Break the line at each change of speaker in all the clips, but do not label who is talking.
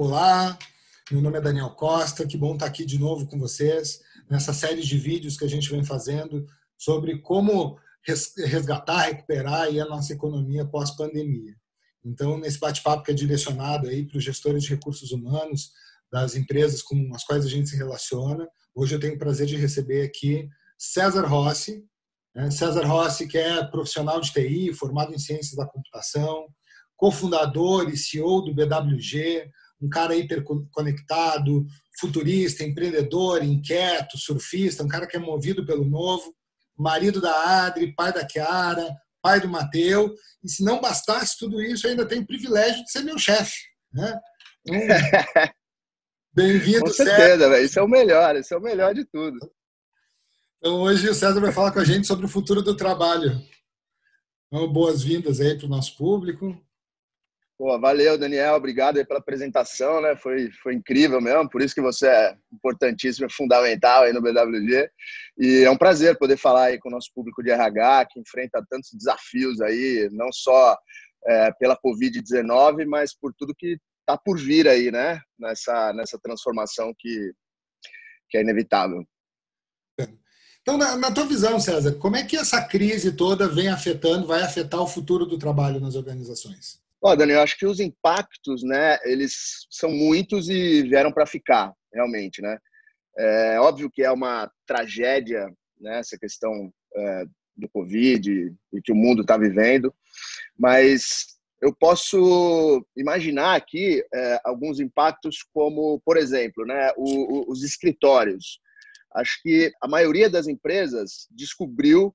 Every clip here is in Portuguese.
Olá, meu nome é Daniel Costa, que bom estar aqui de novo com vocês nessa série de vídeos que a gente vem fazendo sobre como resgatar, recuperar a nossa economia pós-pandemia. Então, nesse bate-papo que é direcionado aí para os gestores de recursos humanos das empresas com as quais a gente se relaciona, hoje eu tenho o prazer de receber aqui César Rossi. Né? César Rossi, que é profissional de TI, formado em ciências da computação, cofundador e CEO do BWG, um cara hiperconectado, futurista, empreendedor, inquieto, surfista, um cara que é movido pelo novo, marido da Adri, pai da Chiara, pai do Mateu. E se não bastasse tudo isso, ainda tem o privilégio de ser meu chefe. Né?
Bem-vindo, Com certeza. Isso é o melhor, isso é o melhor de tudo.
Então, hoje o César vai falar com a gente sobre o futuro do trabalho. Então, boas-vindas aí para o nosso público.
Pô, valeu, Daniel. Obrigado pela apresentação, né? Foi, foi incrível mesmo. Por isso que você é importantíssimo, fundamental aí no BWG. E é um prazer poder falar aí com o nosso público de RH, que enfrenta tantos desafios aí, não só é, pela Covid-19, mas por tudo que está por vir aí, né? Nessa, nessa transformação que, que é inevitável.
Então, na, na tua visão, César, como é que essa crise toda vem afetando, vai afetar o futuro do trabalho nas organizações?
Ó, Daniel, acho que os impactos, né, eles são muitos e vieram para ficar, realmente, né? É óbvio que é uma tragédia, né, essa questão é, do Covid e que o mundo está vivendo, mas eu posso imaginar aqui é, alguns impactos como, por exemplo, né, o, o, os escritórios. Acho que a maioria das empresas descobriu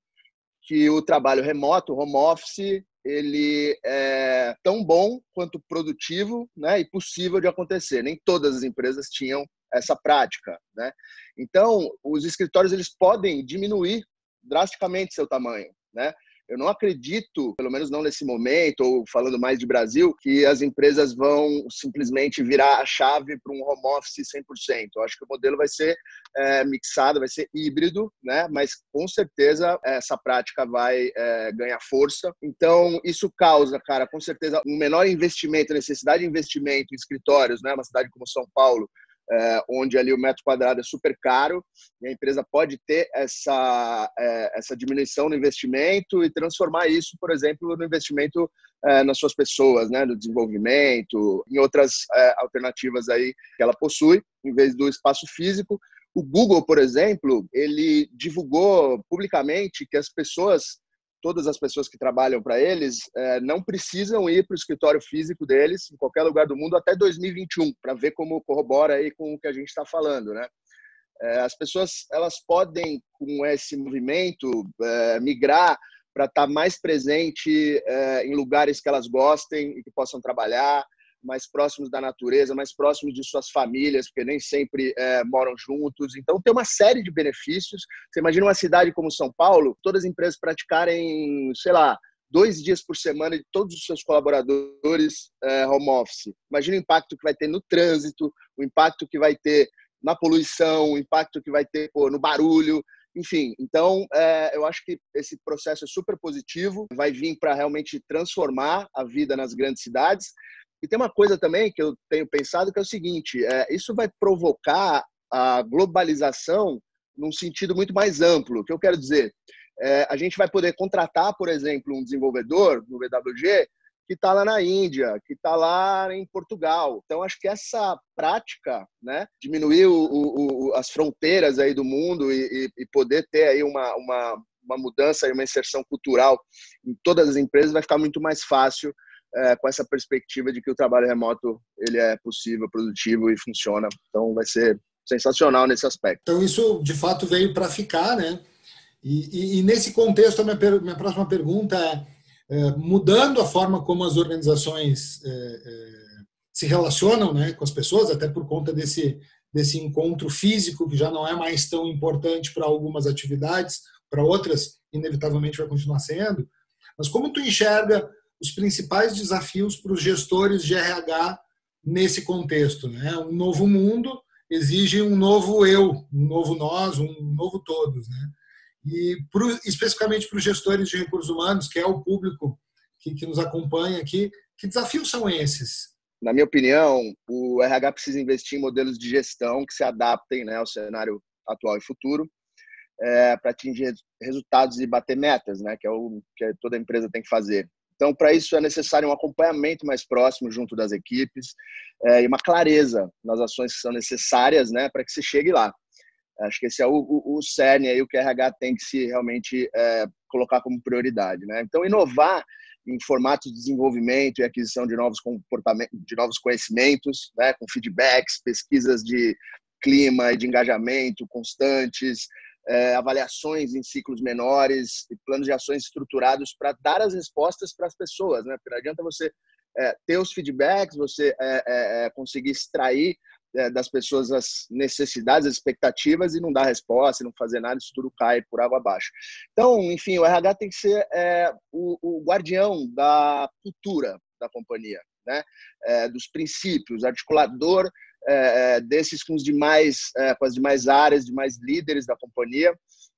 que o trabalho remoto, home office, ele é tão bom quanto produtivo né, e possível de acontecer. Nem todas as empresas tinham essa prática. Né? Então, os escritórios eles podem diminuir drasticamente seu tamanho. Né? Eu não acredito, pelo menos não nesse momento, ou falando mais de Brasil, que as empresas vão simplesmente virar a chave para um home office 100%. Eu acho que o modelo vai ser é, mixado, vai ser híbrido, né? mas com certeza essa prática vai é, ganhar força. Então, isso causa, cara, com certeza, um menor investimento, necessidade de investimento em escritórios, né? uma cidade como São Paulo, é, onde ali o metro quadrado é super caro e a empresa pode ter essa, é, essa diminuição no investimento e transformar isso, por exemplo, no investimento é, nas suas pessoas, né, no desenvolvimento, em outras é, alternativas aí que ela possui, em vez do espaço físico. O Google, por exemplo, ele divulgou publicamente que as pessoas todas as pessoas que trabalham para eles é, não precisam ir para o escritório físico deles em qualquer lugar do mundo até 2021 para ver como corrobora aí com o que a gente está falando, né? É, as pessoas elas podem com esse movimento é, migrar para estar tá mais presente é, em lugares que elas gostem e que possam trabalhar, mais próximos da natureza, mais próximos de suas famílias, porque nem sempre é, moram juntos. Então, tem uma série de benefícios. Você imagina uma cidade como São Paulo, todas as empresas praticarem, sei lá, dois dias por semana de todos os seus colaboradores é, home office. Imagina o impacto que vai ter no trânsito, o impacto que vai ter na poluição, o impacto que vai ter pô, no barulho. Enfim, então é, eu acho que esse processo é super positivo, vai vir para realmente transformar a vida nas grandes cidades. E tem uma coisa também que eu tenho pensado que é o seguinte: é, isso vai provocar a globalização num sentido muito mais amplo. O que eu quero dizer? É, a gente vai poder contratar, por exemplo, um desenvolvedor no BWG que está lá na Índia, que está lá em Portugal. Então, acho que essa prática, né, diminuir o, o, as fronteiras aí do mundo e, e, poder ter aí uma, uma, uma mudança e uma inserção cultural em todas as empresas vai ficar muito mais fácil é, com essa perspectiva de que o trabalho remoto ele é possível, produtivo e funciona. Então vai ser sensacional nesse aspecto.
Então isso de fato veio para ficar, né? E, e, e, nesse contexto a minha, minha próxima pergunta é, é, mudando a forma como as organizações é, é, se relacionam, né, com as pessoas, até por conta desse desse encontro físico que já não é mais tão importante para algumas atividades, para outras inevitavelmente vai continuar sendo. Mas como tu enxerga os principais desafios para os gestores de RH nesse contexto. Né? Um novo mundo exige um novo eu, um novo nós, um novo todos. Né? E pro, especificamente para os gestores de recursos humanos, que é o público que, que nos acompanha aqui, que desafios são esses?
na minha opinião, o RH precisa investir em modelos de gestão que se adaptem né, ao cenário atual e futuro é, para atingir resultados e bater metas, né, que é o que toda empresa tem que fazer. Então, para isso é necessário um acompanhamento mais próximo junto das equipes é, e uma clareza nas ações que são necessárias né, para que se chegue lá. Acho que esse é o, o, o cerne aí, o que o RH tem que se realmente é, colocar como prioridade. Né? Então, inovar em formatos de desenvolvimento e aquisição de novos comportamentos, de novos conhecimentos, né, com feedbacks, pesquisas de clima e de engajamento constantes, é, avaliações em ciclos menores e planos de ações estruturados para dar as respostas para as pessoas, né? Porque não adianta você é, ter os feedbacks, você é, é, é conseguir extrair é, das pessoas as necessidades, as expectativas e não dar resposta, não fazer nada, isso tudo cai por água abaixo. Então, enfim, o RH tem que ser o, o, guardião da cultura da companhia, né? É, dos princípios, articulador é, desses com os demais, é, com as demais áreas, demais líderes da companhia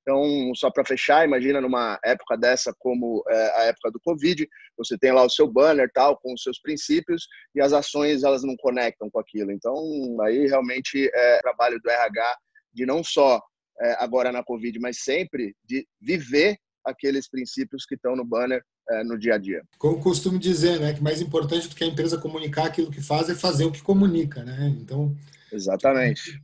então, só para fechar, imagina numa época dessa como é, a época do Covid, você tem lá o seu banner tal com os seus princípios e as ações elas não conectam com aquilo. Então, aí realmente é trabalho do RH de não só é, agora na Covid, mas sempre de viver aqueles princípios que estão no banner é, no dia a dia.
Como costumo dizer, né, que mais importante do que a empresa comunicar aquilo que faz é fazer o que comunica, né? Então,
exatamente.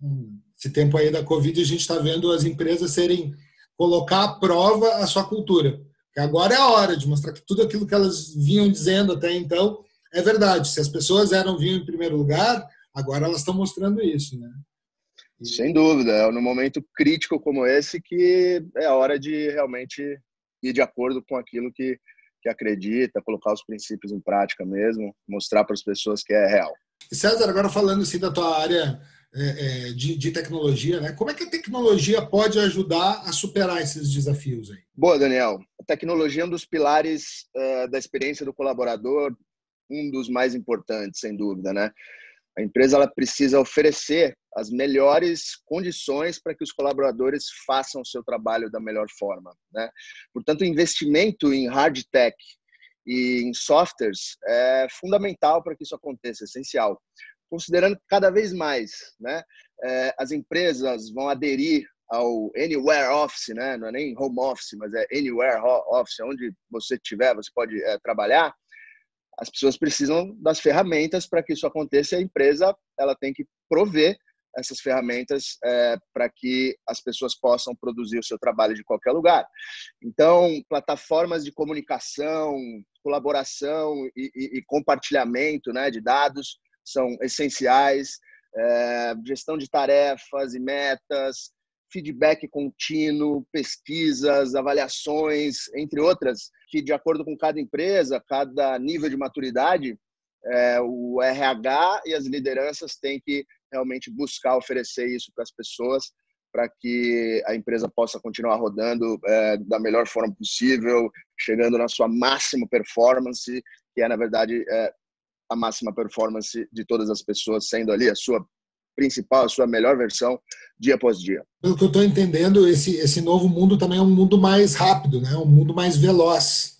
Esse tempo aí da Covid a gente está vendo as empresas serem colocar à prova a sua cultura. Que agora é a hora de mostrar que tudo aquilo que elas vinham dizendo até então é verdade. Se as pessoas eram vinham em primeiro lugar, agora elas estão mostrando isso, né?
E... Sem dúvida, é num momento crítico como esse que é a hora de realmente ir de acordo com aquilo que, que acredita, colocar os princípios em prática mesmo, mostrar para as pessoas que é real.
E César, agora falando assim da tua área é, é, de, de, tecnologia, né? Como é que a tecnologia pode ajudar a superar esses desafios aí?
Boa, Daniel. A tecnologia é um dos pilares uh, da experiência do colaborador, um dos mais importantes, sem dúvida, né? A empresa ela precisa oferecer as melhores condições para que os colaboradores façam o seu trabalho da melhor forma, né? Portanto, o investimento em hard tech e em softwares é fundamental para que isso aconteça, é essencial considerando que cada vez mais né, é, as empresas vão aderir ao Anywhere Office, né? não é nem Home Office, mas é Anywhere Office, onde você estiver, você pode é, trabalhar. As pessoas precisam das ferramentas para que isso aconteça e a empresa ela tem que prover essas ferramentas é, para que as pessoas possam produzir o seu trabalho de qualquer lugar. Então, plataformas de comunicação, colaboração e, e, e compartilhamento né, de dados são essenciais, é, gestão de tarefas e metas, feedback contínuo, pesquisas, avaliações, entre outras, que de acordo com cada empresa, cada nível de maturidade, é, o RH e as lideranças têm que realmente buscar oferecer isso para as pessoas para que a empresa possa continuar rodando é, da melhor forma possível, chegando na sua máxima performance, que é, na verdade, é, a máxima performance de todas as pessoas, sendo ali a sua principal, a sua melhor versão, dia após dia.
Pelo que eu estou entendendo, esse, esse novo mundo também é um mundo mais rápido, né? um mundo mais veloz.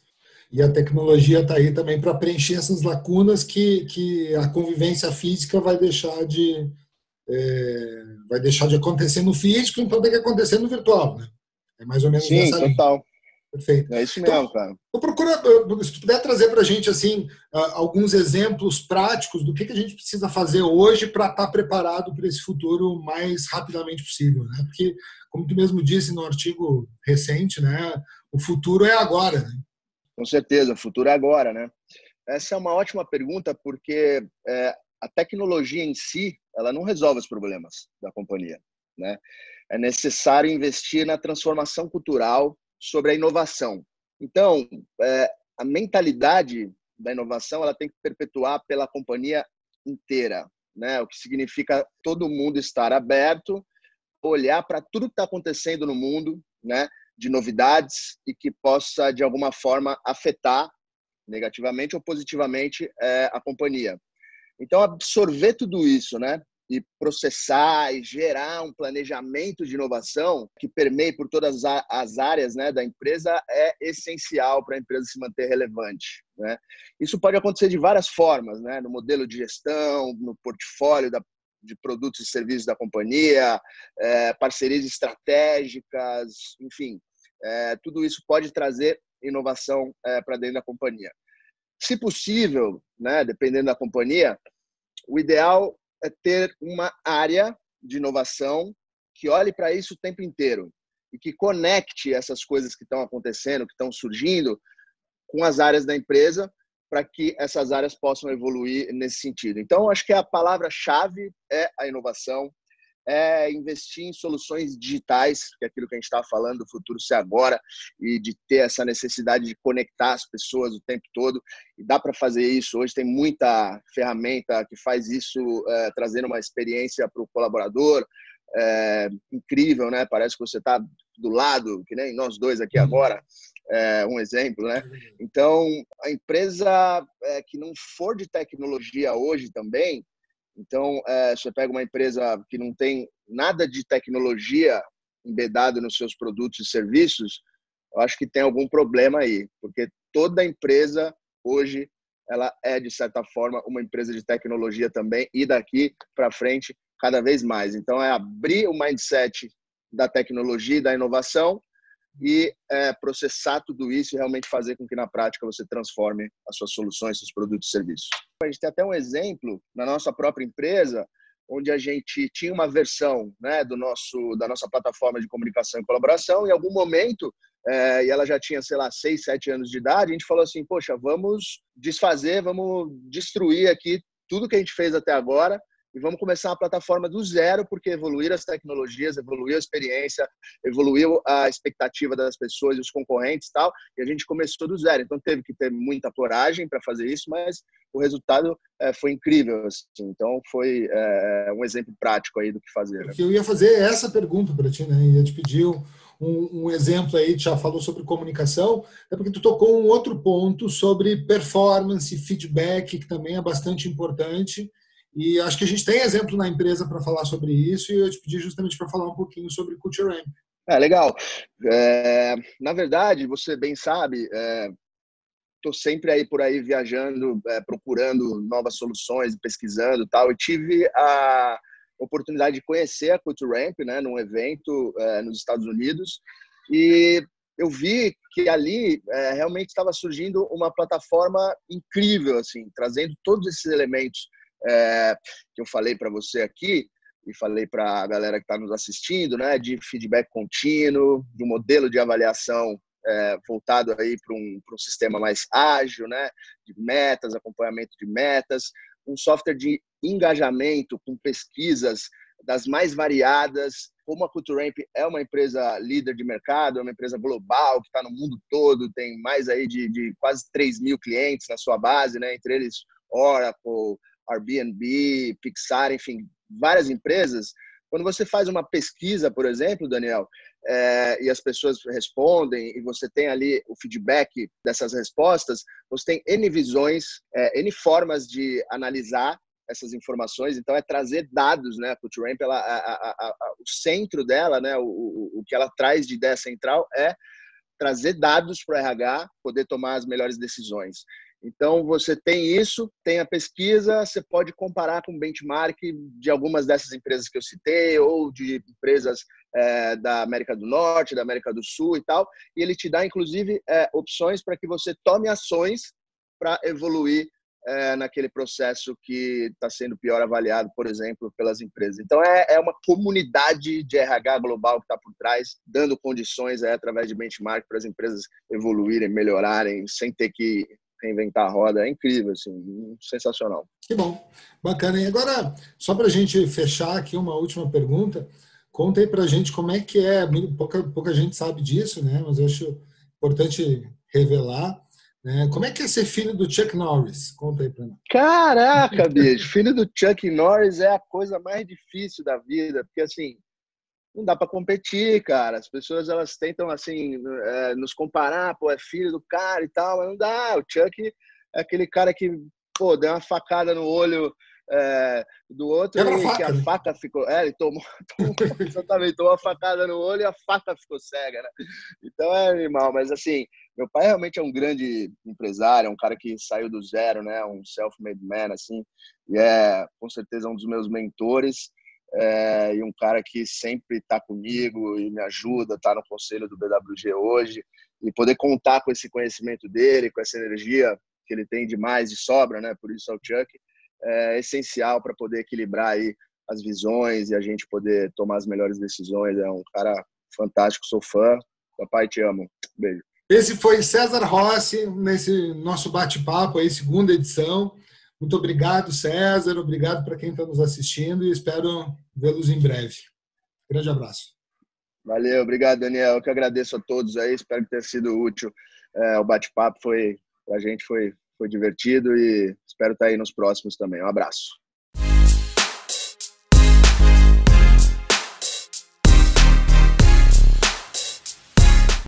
E a tecnologia está aí também para preencher essas lacunas que, que a convivência física vai deixar de é, vai deixar de acontecer no físico, então tem que acontecer no virtual, né? É mais ou menos
Sim,
essa
total. Linha.
Perfeito.
É isso mesmo, então, cara.
Eu procuro, se tu puder trazer para a gente assim alguns exemplos práticos do que, que a gente precisa fazer hoje para estar tá preparado para esse futuro o mais rapidamente possível, né? Porque, como tu mesmo disse no artigo recente, né, o futuro é agora. Né?
Com certeza, o futuro é agora, né? Essa é uma ótima pergunta porque é, a tecnologia em si ela não resolve os problemas da companhia, né? É necessário investir na transformação cultural sobre a inovação. Então, é, a mentalidade da inovação ela tem que perpetuar pela companhia inteira, né? O que significa todo mundo estar aberto, olhar para tudo que está acontecendo no mundo, né? De novidades e que possa de alguma forma afetar negativamente ou positivamente é, a companhia. Então absorver tudo isso, né? e processar e gerar um planejamento de inovação que permeie por todas as áreas né, da empresa é essencial para a empresa se manter relevante. Né? Isso pode acontecer de várias formas, né? no modelo de gestão, no portfólio da, de produtos e serviços da companhia, é, parcerias estratégicas, enfim, é, tudo isso pode trazer inovação é, para dentro da companhia. Se possível, né, dependendo da companhia, o ideal é ter uma área de inovação que olhe para isso o tempo inteiro e que conecte essas coisas que estão acontecendo, que estão surgindo, com as áreas da empresa, para que essas áreas possam evoluir nesse sentido. Então, acho que a palavra-chave é a inovação, é investir em soluções digitais, que é aquilo que a gente estava falando, do futuro ser agora, e de ter essa necessidade de conectar as pessoas o tempo todo. E dá para fazer isso. Hoje tem muita ferramenta que faz isso, é, trazendo uma experiência para o colaborador. É, incrível, né? Parece que você está do lado, que nem nós dois aqui uhum. agora, é, um exemplo, né? Então, a empresa é, que não for de tecnologia hoje também, então, é, você pega uma empresa que não tem nada de tecnologia embedado nos seus produtos e serviços, eu acho que tem algum problema aí, porque toda empresa hoje ela é de certa forma uma empresa de tecnologia também e daqui para frente cada vez mais. Então é abrir o mindset da tecnologia e da inovação e é, processar tudo isso e realmente fazer com que na prática você transforme as suas soluções, seus produtos e serviços. A gente tem até um exemplo na nossa própria empresa, onde a gente tinha uma versão né, do nosso, da nossa plataforma de comunicação e colaboração, em algum momento, é, e ela já tinha, sei lá, seis, sete anos de idade, a gente falou assim, poxa, vamos desfazer, vamos destruir aqui tudo que a gente fez até agora e vamos começar uma plataforma do zero, porque evoluir as tecnologias, evoluiu a experiência, evoluiu a expectativa das pessoas os concorrentes e tal, e a gente começou do zero. Então teve que ter muita coragem para fazer isso, mas o resultado é, foi incrível. Assim. Então foi é, um exemplo prático aí do que fazer.
Né? Eu ia fazer essa pergunta para ti, né? Ia te pedir um, um, exemplo aí, já falou sobre comunicação, é porque tu tocou um outro ponto sobre performance, feedback, que também é bastante importante e acho que a gente tem exemplo na empresa para falar sobre isso e eu te pedi justamente para falar um pouquinho sobre Culture Ramp.
É, legal. É, na verdade, você bem sabe, estou é, sempre aí por aí viajando, é, procurando novas soluções, pesquisando tal. E tive a oportunidade de conhecer a Culture Ramp, né, num evento é, nos Estados Unidos. E eu vi que ali é, realmente estava surgindo uma plataforma incrível, assim, trazendo todos esses elementos é, que eu falei para você aqui e falei para a galera que está nos assistindo, né, de feedback contínuo, de um modelo de avaliação é, voltado aí para um, um sistema mais ágil, né, de metas, acompanhamento de metas, um software de engajamento com pesquisas das mais variadas. Como a CultureAmp é uma empresa líder de mercado, é uma empresa global que está no mundo todo, tem mais aí de, de quase 3 mil clientes na sua base, né, entre eles Oracle, Airbnb, Pixar, enfim, várias empresas. Quando você faz uma pesquisa, por exemplo, Daniel, é, e as pessoas respondem e você tem ali o feedback dessas respostas, você tem N visões, é, N formas de analisar essas informações. Então, é trazer dados, né? A CultureAmp, ela, a, a, a, o centro dela, né? O, o, o que ela traz de ideia central é trazer dados para o RH poder tomar as melhores decisões. Então, você tem isso, tem a pesquisa, você pode comparar com o benchmark de algumas dessas empresas que eu citei, ou de empresas é, da América do Norte, da América do Sul e tal, e ele te dá, inclusive, é, opções para que você tome ações para evoluir é, naquele processo que está sendo pior avaliado, por exemplo, pelas empresas. Então, é, é uma comunidade de RH global que está por trás, dando condições através de benchmark para as empresas evoluírem, melhorarem, sem ter que reinventar a roda. É incrível, assim, sensacional.
Que bom, bacana. E agora, só para a gente fechar aqui uma última pergunta, conta aí para a gente como é que é, pouca, pouca gente sabe disso, né? Mas eu acho importante revelar. Né? Como é que é ser filho do Chuck Norris? Conta aí para nós.
Caraca, bicho, filho do Chuck Norris é a coisa mais difícil da vida, porque assim, não dá para competir, cara. As pessoas elas tentam assim é, nos comparar, pô, é filho do cara e tal, mas não dá. O Chuck é aquele cara que pô deu uma facada no olho é, do outro
e,
faca, que a faca ficou. É, ele tomou, tomou exatamente, tomou uma facada no olho e a faca ficou cega, né? Então é animal, mas assim, meu pai realmente é um grande empresário, é um cara que saiu do zero, né? Um self-made man, assim, e é com certeza um dos meus mentores. É, e um cara que sempre está comigo e me ajuda, está no conselho do BWG hoje, e poder contar com esse conhecimento dele, com essa energia que ele tem demais e sobra, né? Por isso é o Chuck, é essencial para poder equilibrar aí as visões e a gente poder tomar as melhores decisões. É um cara fantástico, sou fã. Papai, te amo. Beijo.
Esse foi César Rossi, nesse nosso bate-papo aí, segunda edição. Muito obrigado, César. Obrigado para quem está nos assistindo e espero vê-los em breve. Grande abraço.
Valeu, obrigado, Daniel. Eu que agradeço a todos aí. Espero que tenha sido útil. É, o bate-papo foi, para a gente foi, foi divertido e espero estar aí nos próximos também. Um abraço.